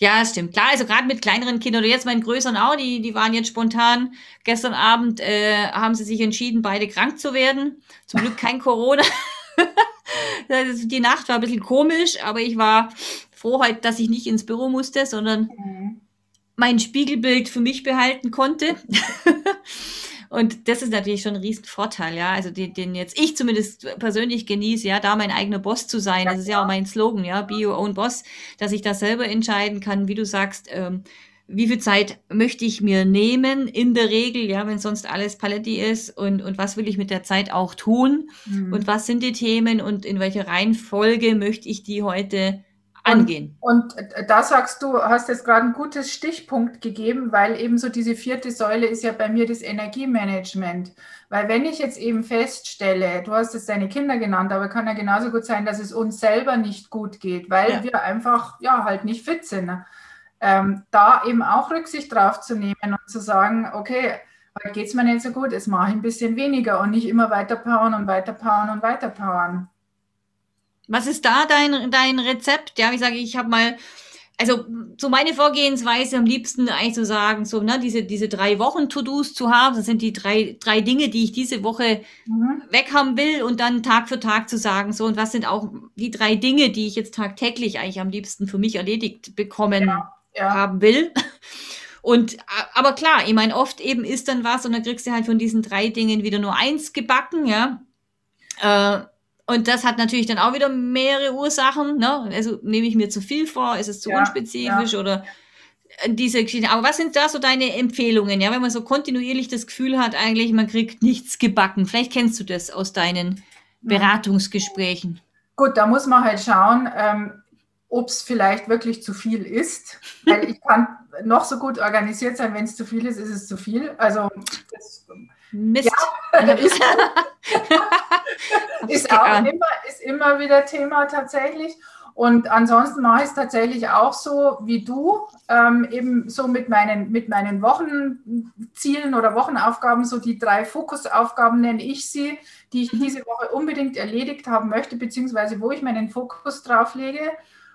Ja, stimmt. Klar, also gerade mit kleineren Kindern oder jetzt meinen größeren auch, die, die waren jetzt spontan. Gestern Abend äh, haben sie sich entschieden, beide krank zu werden. Zum Glück kein Corona. [laughs] die Nacht war ein bisschen komisch, aber ich war froh halt, dass ich nicht ins Büro musste, sondern mhm. mein Spiegelbild für mich behalten konnte. [laughs] Und das ist natürlich schon ein Riesenvorteil, ja. Also den, den jetzt ich zumindest persönlich genieße, ja, da mein eigener Boss zu sein. Das ist ja auch mein Slogan, ja, be your own boss, dass ich das selber entscheiden kann, wie du sagst, ähm, wie viel Zeit möchte ich mir nehmen in der Regel, ja, wenn sonst alles Paletti ist und, und was will ich mit der Zeit auch tun mhm. und was sind die Themen und in welcher Reihenfolge möchte ich die heute angehen. Und, und da sagst du, hast jetzt gerade ein gutes Stichpunkt gegeben, weil eben so diese vierte Säule ist ja bei mir das Energiemanagement. Weil wenn ich jetzt eben feststelle, du hast jetzt deine Kinder genannt, aber kann ja genauso gut sein, dass es uns selber nicht gut geht, weil ja. wir einfach ja halt nicht fit sind. Ähm, da eben auch Rücksicht drauf zu nehmen und zu sagen, okay, heute geht es mir nicht so gut, es mache ich ein bisschen weniger und nicht immer weiter powern und weiter powern und weiter powern. Was ist da dein, dein Rezept? Ja, ich sage, ich habe mal, also so meine Vorgehensweise am liebsten eigentlich zu sagen, so, ne, diese, diese drei Wochen To-Dos zu haben, das sind die drei, drei Dinge, die ich diese Woche mhm. weghaben will und dann Tag für Tag zu sagen, so, und was sind auch die drei Dinge, die ich jetzt tagtäglich eigentlich am liebsten für mich erledigt bekommen ja, ja. haben will. Und aber klar, ich meine, oft eben ist dann was und dann kriegst du halt von diesen drei Dingen wieder nur eins gebacken, ja. Äh, und das hat natürlich dann auch wieder mehrere Ursachen. Ne? Also nehme ich mir zu viel vor, ist es zu ja, unspezifisch ja. oder äh, diese Geschichte. Aber was sind da so deine Empfehlungen? Ja, wenn man so kontinuierlich das Gefühl hat, eigentlich man kriegt nichts gebacken. Vielleicht kennst du das aus deinen Beratungsgesprächen. Gut, da muss man halt schauen, ähm, ob es vielleicht wirklich zu viel ist. Weil ich kann noch so gut organisiert sein, wenn es zu viel ist, ist es zu viel. Also das, Mist. Ja, ist, [laughs] ist auch immer, ist immer wieder Thema tatsächlich. Und ansonsten mache ich es tatsächlich auch so wie du, ähm, eben so mit meinen, mit meinen Wochenzielen oder Wochenaufgaben, so die drei Fokusaufgaben nenne ich sie, die ich diese Woche unbedingt erledigt haben möchte, beziehungsweise wo ich meinen Fokus drauf lege.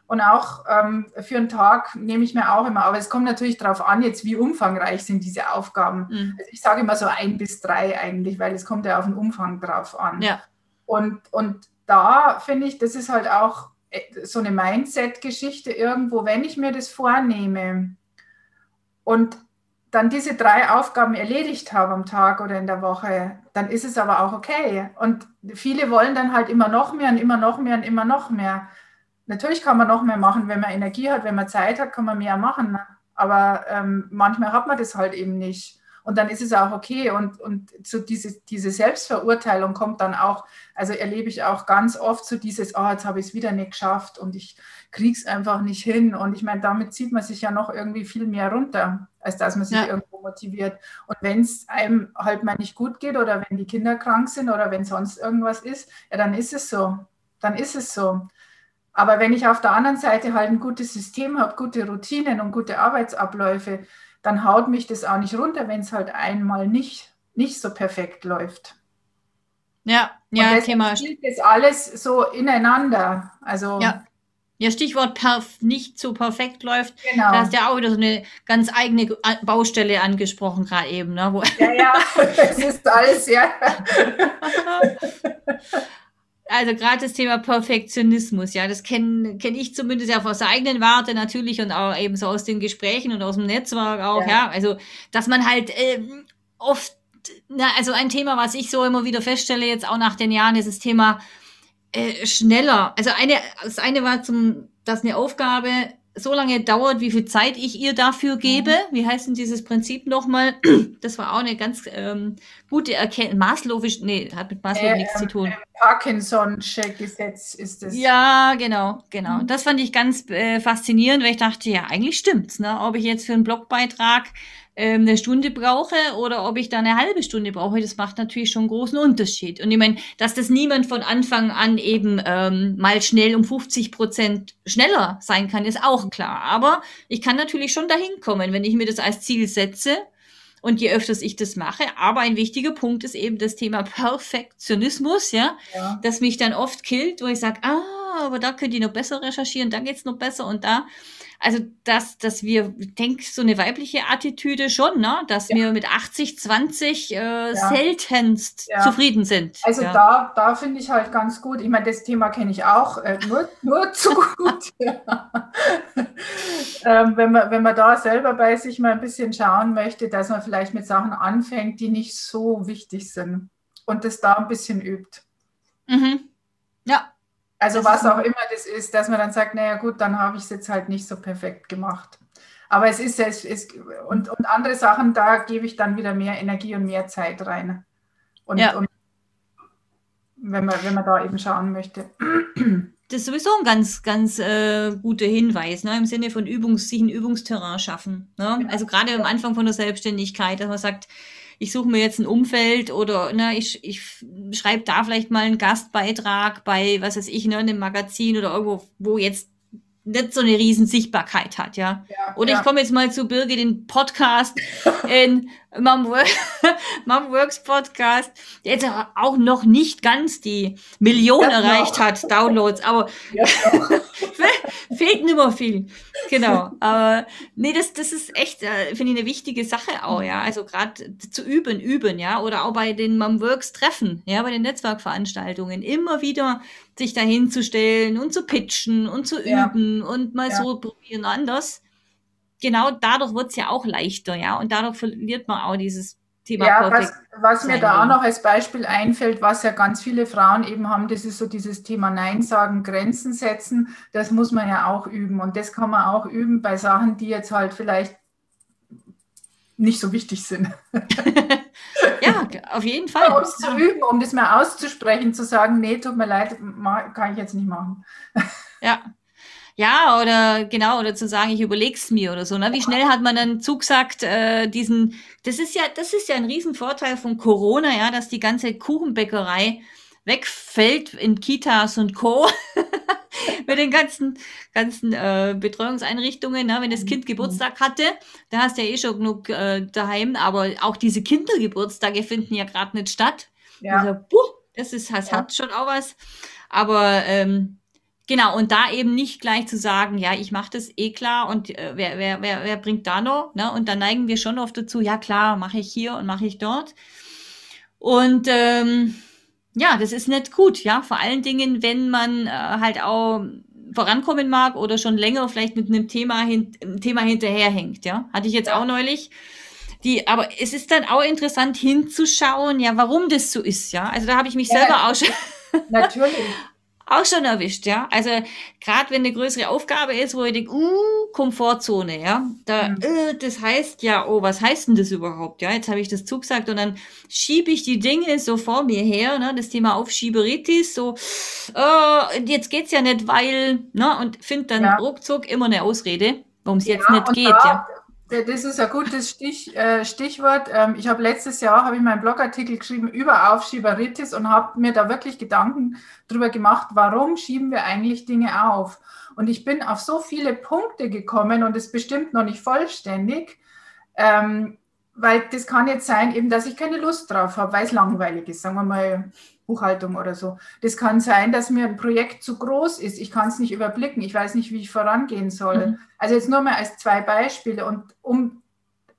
Und auch ähm, für einen Tag nehme ich mir auch immer, aber es kommt natürlich darauf an, jetzt wie umfangreich sind diese Aufgaben. Mhm. Also ich sage immer so ein bis drei eigentlich, weil es kommt ja auf den Umfang drauf an. Ja. Und, und da finde ich, das ist halt auch äh, so eine Mindset-Geschichte irgendwo, wenn ich mir das vornehme und dann diese drei Aufgaben erledigt habe am Tag oder in der Woche, dann ist es aber auch okay. Und viele wollen dann halt immer noch mehr und immer noch mehr und immer noch mehr. Natürlich kann man noch mehr machen, wenn man Energie hat, wenn man Zeit hat, kann man mehr machen. Aber ähm, manchmal hat man das halt eben nicht. Und dann ist es auch okay. Und, und so diese, diese Selbstverurteilung kommt dann auch, also erlebe ich auch ganz oft so dieses, oh, jetzt habe ich es wieder nicht geschafft und ich kriege es einfach nicht hin. Und ich meine, damit zieht man sich ja noch irgendwie viel mehr runter, als dass man sich ja. irgendwo motiviert. Und wenn es einem halt mal nicht gut geht oder wenn die Kinder krank sind oder wenn sonst irgendwas ist, ja, dann ist es so. Dann ist es so. Aber wenn ich auf der anderen Seite halt ein gutes System habe, gute Routinen und gute Arbeitsabläufe, dann haut mich das auch nicht runter, wenn es halt einmal nicht, nicht so perfekt läuft. Ja, ja, Thema. Spielt das alles so ineinander. Also ja. Ja, Stichwort perf nicht so perfekt läuft. Genau. Da hast du ja auch wieder so eine ganz eigene Baustelle angesprochen, gerade eben. Ne? Wo ja, ja, [laughs] das ist alles, ja. [laughs] also gerade das Thema Perfektionismus, ja, das kenne kenn ich zumindest ja aus der eigenen Warte natürlich und auch eben so aus den Gesprächen und aus dem Netzwerk auch, ja. ja also, dass man halt äh, oft, na, also ein Thema, was ich so immer wieder feststelle, jetzt auch nach den Jahren, ist das Thema äh, schneller. Also eine, das eine war zum, dass eine Aufgabe so lange dauert, wie viel Zeit ich ihr dafür gebe. Mhm. Wie heißt denn dieses Prinzip nochmal? [clears throat] Das war auch eine ganz ähm, gute Erkenntnis. Maslowisch, nee, hat mit Maslow äh, nichts zu tun. Äh, Parkinson'sche Gesetz ist es. Ja, genau, genau. Mhm. Das fand ich ganz äh, faszinierend, weil ich dachte, ja, eigentlich stimmt's. Ne? Ob ich jetzt für einen Blogbeitrag ähm, eine Stunde brauche oder ob ich da eine halbe Stunde brauche, das macht natürlich schon einen großen Unterschied. Und ich meine, dass das niemand von Anfang an eben ähm, mal schnell um 50 Prozent schneller sein kann, ist auch klar. Aber ich kann natürlich schon dahin kommen, wenn ich mir das als Ziel setze. Und je öfters ich das mache, aber ein wichtiger Punkt ist eben das Thema Perfektionismus, ja, ja. das mich dann oft killt, wo ich sage, ah, aber da könnt ihr noch besser recherchieren, da geht's noch besser und da. Also, dass, dass wir, ich denke, so eine weibliche Attitüde schon, ne? dass ja. wir mit 80, 20 äh, ja. seltenst ja. zufrieden sind. Also da, da finde ich halt ganz gut. Ich meine, das Thema kenne ich auch äh, nur, nur zu gut. [laughs] ähm, wenn, man, wenn man da selber bei sich mal ein bisschen schauen möchte, dass man vielleicht mit Sachen anfängt, die nicht so wichtig sind und das da ein bisschen übt. Mhm. Also das was auch immer das ist, dass man dann sagt, naja gut, dann habe ich es jetzt halt nicht so perfekt gemacht. Aber es ist es ist, und, und andere Sachen, da gebe ich dann wieder mehr Energie und mehr Zeit rein. Und, ja. und wenn man, wenn man da eben schauen möchte. Das ist sowieso ein ganz, ganz äh, guter Hinweis, ne? im Sinne von Übungs, sich ein Übungsterrain schaffen. Ne? Genau. Also gerade am Anfang von der Selbstständigkeit, dass man sagt, ich suche mir jetzt ein Umfeld oder ne, ich, ich schreibe da vielleicht mal einen Gastbeitrag bei, was weiß ich, ne, einem Magazin oder irgendwo, wo jetzt nicht so eine riesen Sichtbarkeit hat, ja. ja Oder ja. ich komme jetzt mal zu Birgit den Podcast [laughs] in Mom, [laughs] Mom Works Podcast, der jetzt auch noch nicht ganz die Million ja, erreicht noch. hat, Downloads, aber [laughs] fehlt nicht mehr viel. Genau. Aber nee, das, das ist echt, äh, finde ich, eine wichtige Sache auch, ja. Also gerade zu üben, üben, ja. Oder auch bei den Mom Works Treffen, ja, bei den Netzwerkveranstaltungen, immer wieder sich dahin zu stellen und zu pitchen und zu üben und mal so probieren anders genau dadurch wird es ja auch leichter, ja. Und dadurch verliert man auch dieses Thema ja, was, was mir da auch noch als Beispiel einfällt, was ja ganz viele Frauen eben haben, das ist so dieses Thema Nein sagen, Grenzen setzen. Das muss man ja auch üben. Und das kann man auch üben bei Sachen, die jetzt halt vielleicht nicht so wichtig sind. [laughs] ja, auf jeden Fall. Um es zu üben, um das mal auszusprechen, zu sagen, nee, tut mir leid, kann ich jetzt nicht machen. Ja, ja, oder genau, oder zu sagen, ich überleg's mir oder so. Ne? Wie schnell hat man dann zugesagt, äh, diesen, das ist ja, das ist ja ein Riesenvorteil von Corona, ja, dass die ganze Kuchenbäckerei wegfällt in Kitas und Co. [laughs] mit den ganzen, ganzen äh, Betreuungseinrichtungen. Ne? Wenn das Kind Geburtstag hatte, da hast du ja eh schon genug äh, daheim, aber auch diese Kindergeburtstage finden ja gerade nicht statt. Ja. Also, puh, das ist, das ja. hat schon auch was. Aber ähm, Genau, und da eben nicht gleich zu sagen, ja, ich mache das eh klar und äh, wer, wer, wer, wer bringt da noch? Ne? Und dann neigen wir schon oft dazu, ja klar, mache ich hier und mache ich dort. Und ähm, ja, das ist nicht gut, ja. Vor allen Dingen, wenn man äh, halt auch vorankommen mag oder schon länger vielleicht mit einem Thema, hin, Thema hinterherhängt. Ja, hatte ich jetzt auch neulich. Die, aber es ist dann auch interessant hinzuschauen, ja, warum das so ist, ja. Also da habe ich mich ja, selber auch schon. Natürlich [laughs] auch schon erwischt, ja. Also gerade wenn eine größere Aufgabe ist, wo ich denke, uh, Komfortzone, ja, da, mhm. äh, das heißt ja, oh, was heißt denn das überhaupt? Ja, jetzt habe ich das zugesagt und dann schiebe ich die Dinge so vor mir her, ne, das Thema Aufschieberitis, so, äh, jetzt geht's ja nicht, weil, ne, und finde dann ja. ruckzuck immer eine Ausrede, warum es ja, jetzt nicht geht, da, ja das ist ein gutes Stich, äh, Stichwort. Ähm, ich habe letztes Jahr habe ich meinen Blogartikel geschrieben über Aufschieberitis und habe mir da wirklich Gedanken darüber gemacht, warum schieben wir eigentlich Dinge auf? Und ich bin auf so viele Punkte gekommen und es bestimmt noch nicht vollständig, ähm, weil das kann jetzt sein, eben, dass ich keine Lust drauf habe, weil es langweilig ist, sagen wir mal Buchhaltung oder so. Das kann sein, dass mir ein Projekt zu groß ist. Ich kann es nicht überblicken. Ich weiß nicht, wie ich vorangehen soll. Mhm. Also jetzt nur mal als zwei Beispiele. Und um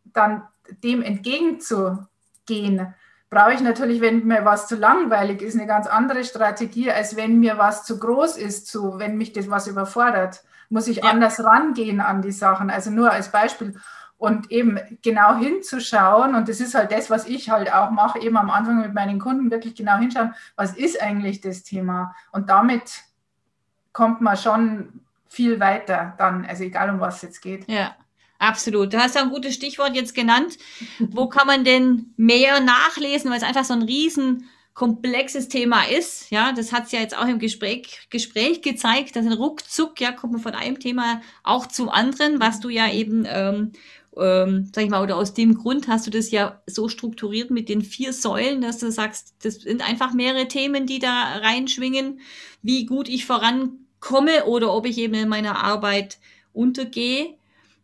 dann dem entgegenzugehen, brauche ich natürlich, wenn mir was zu langweilig ist, eine ganz andere Strategie, als wenn mir was zu groß ist, zu, wenn mich das was überfordert. Muss ich ja. anders rangehen an die Sachen. Also nur als Beispiel und eben genau hinzuschauen, und das ist halt das, was ich halt auch mache, eben am Anfang mit meinen Kunden wirklich genau hinschauen, was ist eigentlich das Thema? Und damit kommt man schon viel weiter dann, also egal um was es jetzt geht. Ja. Absolut. Du hast ja ein gutes Stichwort jetzt genannt. Wo kann man denn mehr nachlesen, weil es einfach so ein riesen komplexes Thema ist. Ja, das hat es ja jetzt auch im Gespräch, Gespräch gezeigt, dass ein ruckzuck, ja, kommt man von einem Thema auch zum anderen, was du ja eben ähm, ähm, sag ich mal, oder aus dem Grund hast du das ja so strukturiert mit den vier Säulen, dass du sagst, das sind einfach mehrere Themen, die da reinschwingen, wie gut ich vorankomme oder ob ich eben in meiner Arbeit untergehe.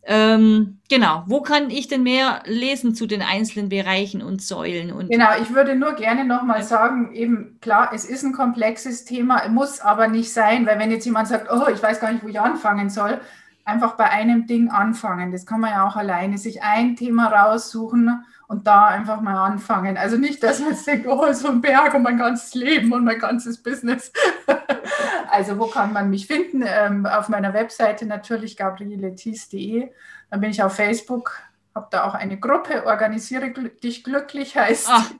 Ähm, genau, wo kann ich denn mehr lesen zu den einzelnen Bereichen und Säulen? Und genau, ich würde nur gerne nochmal sagen, eben klar, es ist ein komplexes Thema, muss aber nicht sein, weil wenn jetzt jemand sagt, oh, ich weiß gar nicht, wo ich anfangen soll, einfach bei einem Ding anfangen. Das kann man ja auch alleine, sich ein Thema raussuchen und da einfach mal anfangen. Also nicht, dass man denkt, oh, so ein Berg und mein ganzes Leben und mein ganzes Business. [laughs] also wo kann man mich finden? Ähm, auf meiner Webseite natürlich gabrieletis.de. Dann bin ich auf Facebook, habe da auch eine Gruppe, organisiere dich glücklich heißt. Ach,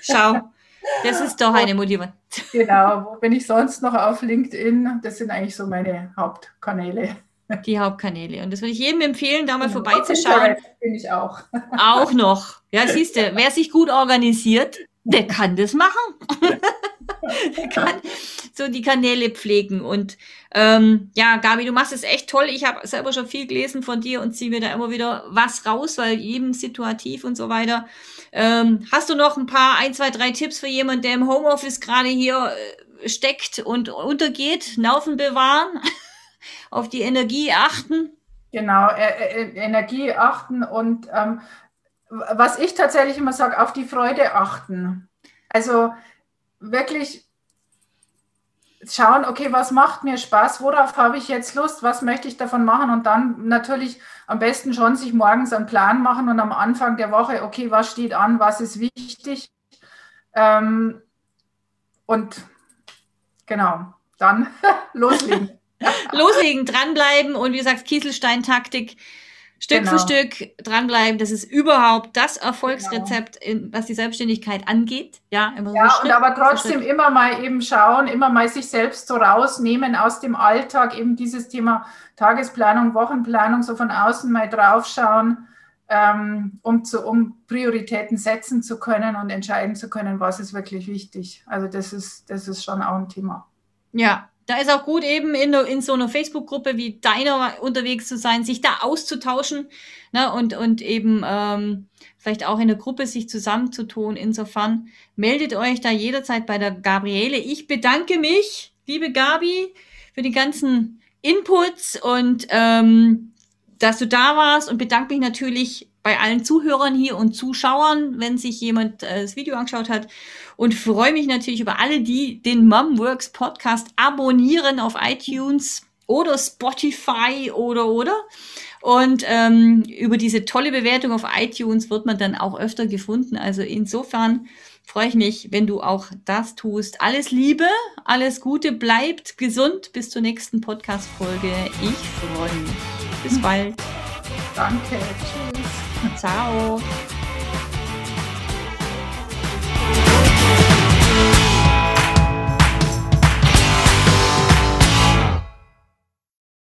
schau. Das ist doch [laughs] eine Motivation. Genau, wo bin ich sonst noch auf LinkedIn? Das sind eigentlich so meine Hauptkanäle. Die Hauptkanäle. Und das würde ich jedem empfehlen, da mal genau. vorbeizuschauen. [laughs] Bin ich auch. [laughs] Auch noch. Ja, siehst du, wer sich gut organisiert, der kann das machen. [laughs] der kann so die Kanäle pflegen. Und ähm, ja, Gabi, du machst es echt toll. Ich habe selber schon viel gelesen von dir und ziehe mir da immer wieder was raus, weil jedem situativ und so weiter. Ähm, hast du noch ein paar, ein, zwei, drei Tipps für jemanden, der im Homeoffice gerade hier äh, steckt und untergeht? Nerven bewahren? Auf die Energie achten? Genau, äh, äh, Energie achten und ähm, was ich tatsächlich immer sage, auf die Freude achten. Also wirklich schauen, okay, was macht mir Spaß, worauf habe ich jetzt Lust, was möchte ich davon machen und dann natürlich am besten schon sich morgens einen Plan machen und am Anfang der Woche, okay, was steht an, was ist wichtig ähm, und genau, dann [laughs] loslegen. [laughs] loslegen, dranbleiben und wie gesagt, Kieselstein-Taktik. Stück genau. für Stück dranbleiben, das ist überhaupt das Erfolgsrezept, genau. in, was die Selbstständigkeit angeht. Ja, immer ja so Schritt, und aber trotzdem immer mal eben schauen, immer mal sich selbst so rausnehmen aus dem Alltag, eben dieses Thema Tagesplanung, Wochenplanung, so von außen mal draufschauen, ähm, um, zu, um Prioritäten setzen zu können und entscheiden zu können, was ist wirklich wichtig. Also das ist, das ist schon auch ein Thema. Ja, da ist auch gut, eben in, in so einer Facebook-Gruppe wie deiner unterwegs zu sein, sich da auszutauschen ne, und, und eben ähm, vielleicht auch in der Gruppe sich zusammenzutun. Insofern meldet euch da jederzeit bei der Gabriele. Ich bedanke mich, liebe Gabi, für die ganzen Inputs und ähm, dass du da warst und bedanke mich natürlich bei allen Zuhörern hier und Zuschauern, wenn sich jemand äh, das Video angeschaut hat. Und freue mich natürlich über alle, die den Momworks Podcast abonnieren auf iTunes oder Spotify oder oder. Und ähm, über diese tolle Bewertung auf iTunes wird man dann auch öfter gefunden. Also insofern freue ich mich, wenn du auch das tust. Alles Liebe, alles Gute, bleibt gesund. Bis zur nächsten Podcast-Folge. Ich freue mich. Bis bald. Danke. Tschüss. Ciao.